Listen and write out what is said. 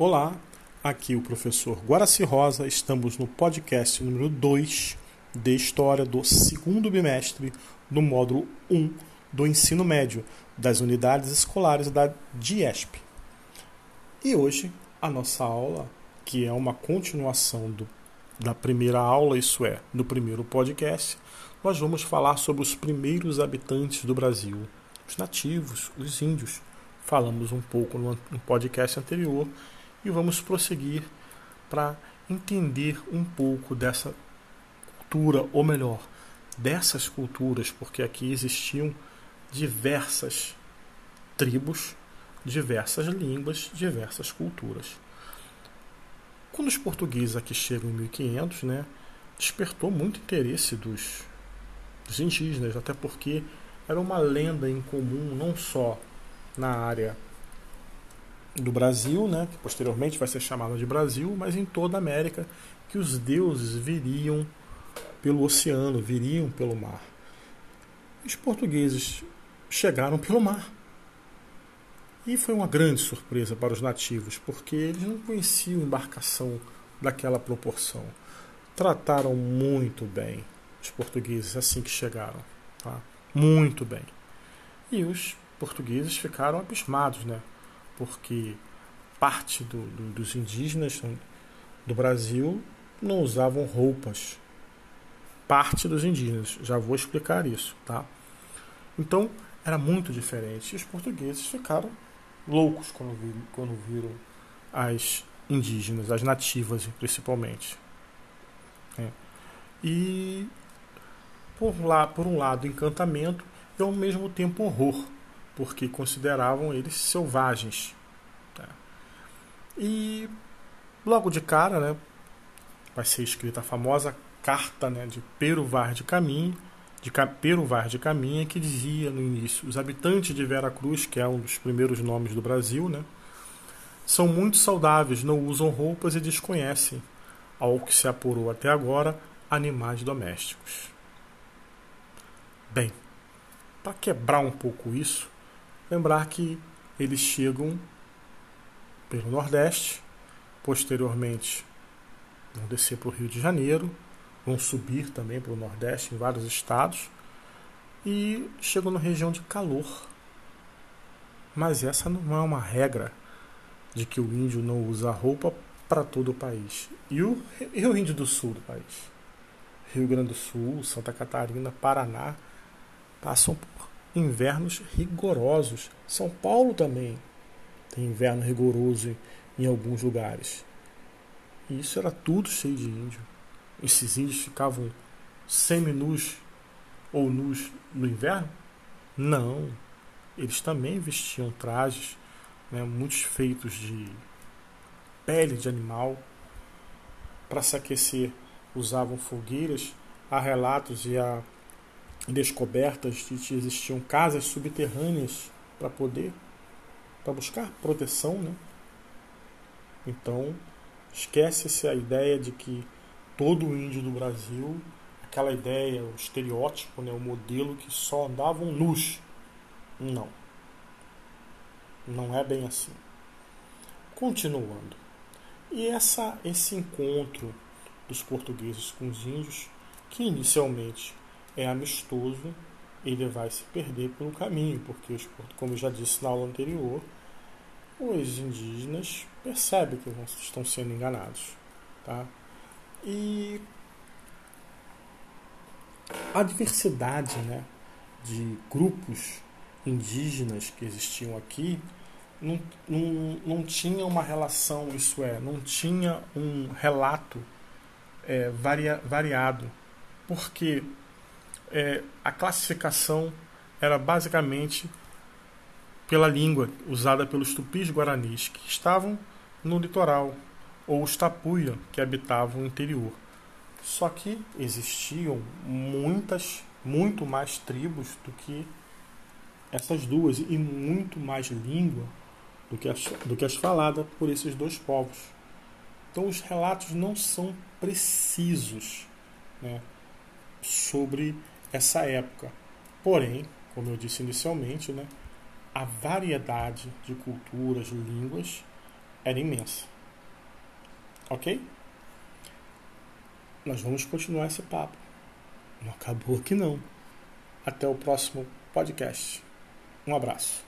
Olá, aqui o professor Guaraci Rosa. Estamos no podcast número 2 de História do segundo bimestre do módulo 1 do ensino médio das unidades escolares da DIESP. E hoje a nossa aula, que é uma continuação do, da primeira aula, isso é, do primeiro podcast, nós vamos falar sobre os primeiros habitantes do Brasil, os nativos, os índios. Falamos um pouco no, no podcast anterior e vamos prosseguir para entender um pouco dessa cultura, ou melhor, dessas culturas, porque aqui existiam diversas tribos, diversas línguas, diversas culturas. Quando os portugueses aqui chegam em 1500, né, despertou muito interesse dos, dos indígenas, até porque era uma lenda em comum não só na área do Brasil, né, que posteriormente vai ser chamada de Brasil, mas em toda a América, que os deuses viriam pelo oceano, viriam pelo mar. Os portugueses chegaram pelo mar. E foi uma grande surpresa para os nativos, porque eles não conheciam embarcação daquela proporção. Trataram muito bem os portugueses assim que chegaram. Tá? Muito bem. E os portugueses ficaram abismados, né? Porque parte do, do, dos indígenas do Brasil não usavam roupas. Parte dos indígenas, já vou explicar isso, tá? Então era muito diferente. E os portugueses ficaram loucos quando viram, quando viram as indígenas, as nativas principalmente. É. E por lá, por um lado, encantamento e ao mesmo tempo horror porque consideravam eles selvagens. Tá? E logo de cara, né, vai ser escrita a famosa carta né, de Peruvar de Caminha, de Peruvar de Caminha, que dizia no início: os habitantes de Vera Cruz, que é um dos primeiros nomes do Brasil, né, são muito saudáveis, não usam roupas e desconhecem, ao que se apurou até agora, animais domésticos. Bem, para quebrar um pouco isso, Lembrar que eles chegam pelo Nordeste, posteriormente vão descer para o Rio de Janeiro, vão subir também para o Nordeste em vários estados e chegam na região de calor. Mas essa não é uma regra de que o índio não usa roupa para todo o país. E o, e o índio do sul do país? Rio Grande do Sul, Santa Catarina, Paraná passam por invernos rigorosos. São Paulo também tem inverno rigoroso em, alguns lugares. E isso era tudo cheio de índio. Esses índios ficavam semi-nus ou nus no inverno? Não. Eles também vestiam trajes, né, muitos feitos de pele de animal. Para se aquecer, usavam fogueiras. Há relatos e há descobertas de que existiam casas subterrâneas para poder para buscar proteção, né? Então, esquece-se a ideia de que todo índio do Brasil, aquela ideia, o estereótipo, né, o modelo que só andavam nus. Não. Não é bem assim. Continuando. E essa esse encontro dos portugueses com os índios, que inicialmente é amistoso, ele vai se perder pelo caminho, porque, como eu já disse na aula anterior, os indígenas percebem que estão sendo enganados. Tá? E a diversidade né, de grupos indígenas que existiam aqui não, não, não tinha uma relação, isso é, não tinha um relato é, varia, variado. Porque é, a classificação era basicamente pela língua usada pelos tupis guaranis que estavam no litoral, ou os tapuia que habitavam o interior. Só que existiam muitas, muito mais tribos do que essas duas e muito mais língua do que as, do que as faladas por esses dois povos. Então os relatos não são precisos né, sobre essa época. Porém, como eu disse inicialmente, né, a variedade de culturas, línguas era imensa. Ok? Nós vamos continuar esse papo. Não acabou aqui não. Até o próximo podcast. Um abraço.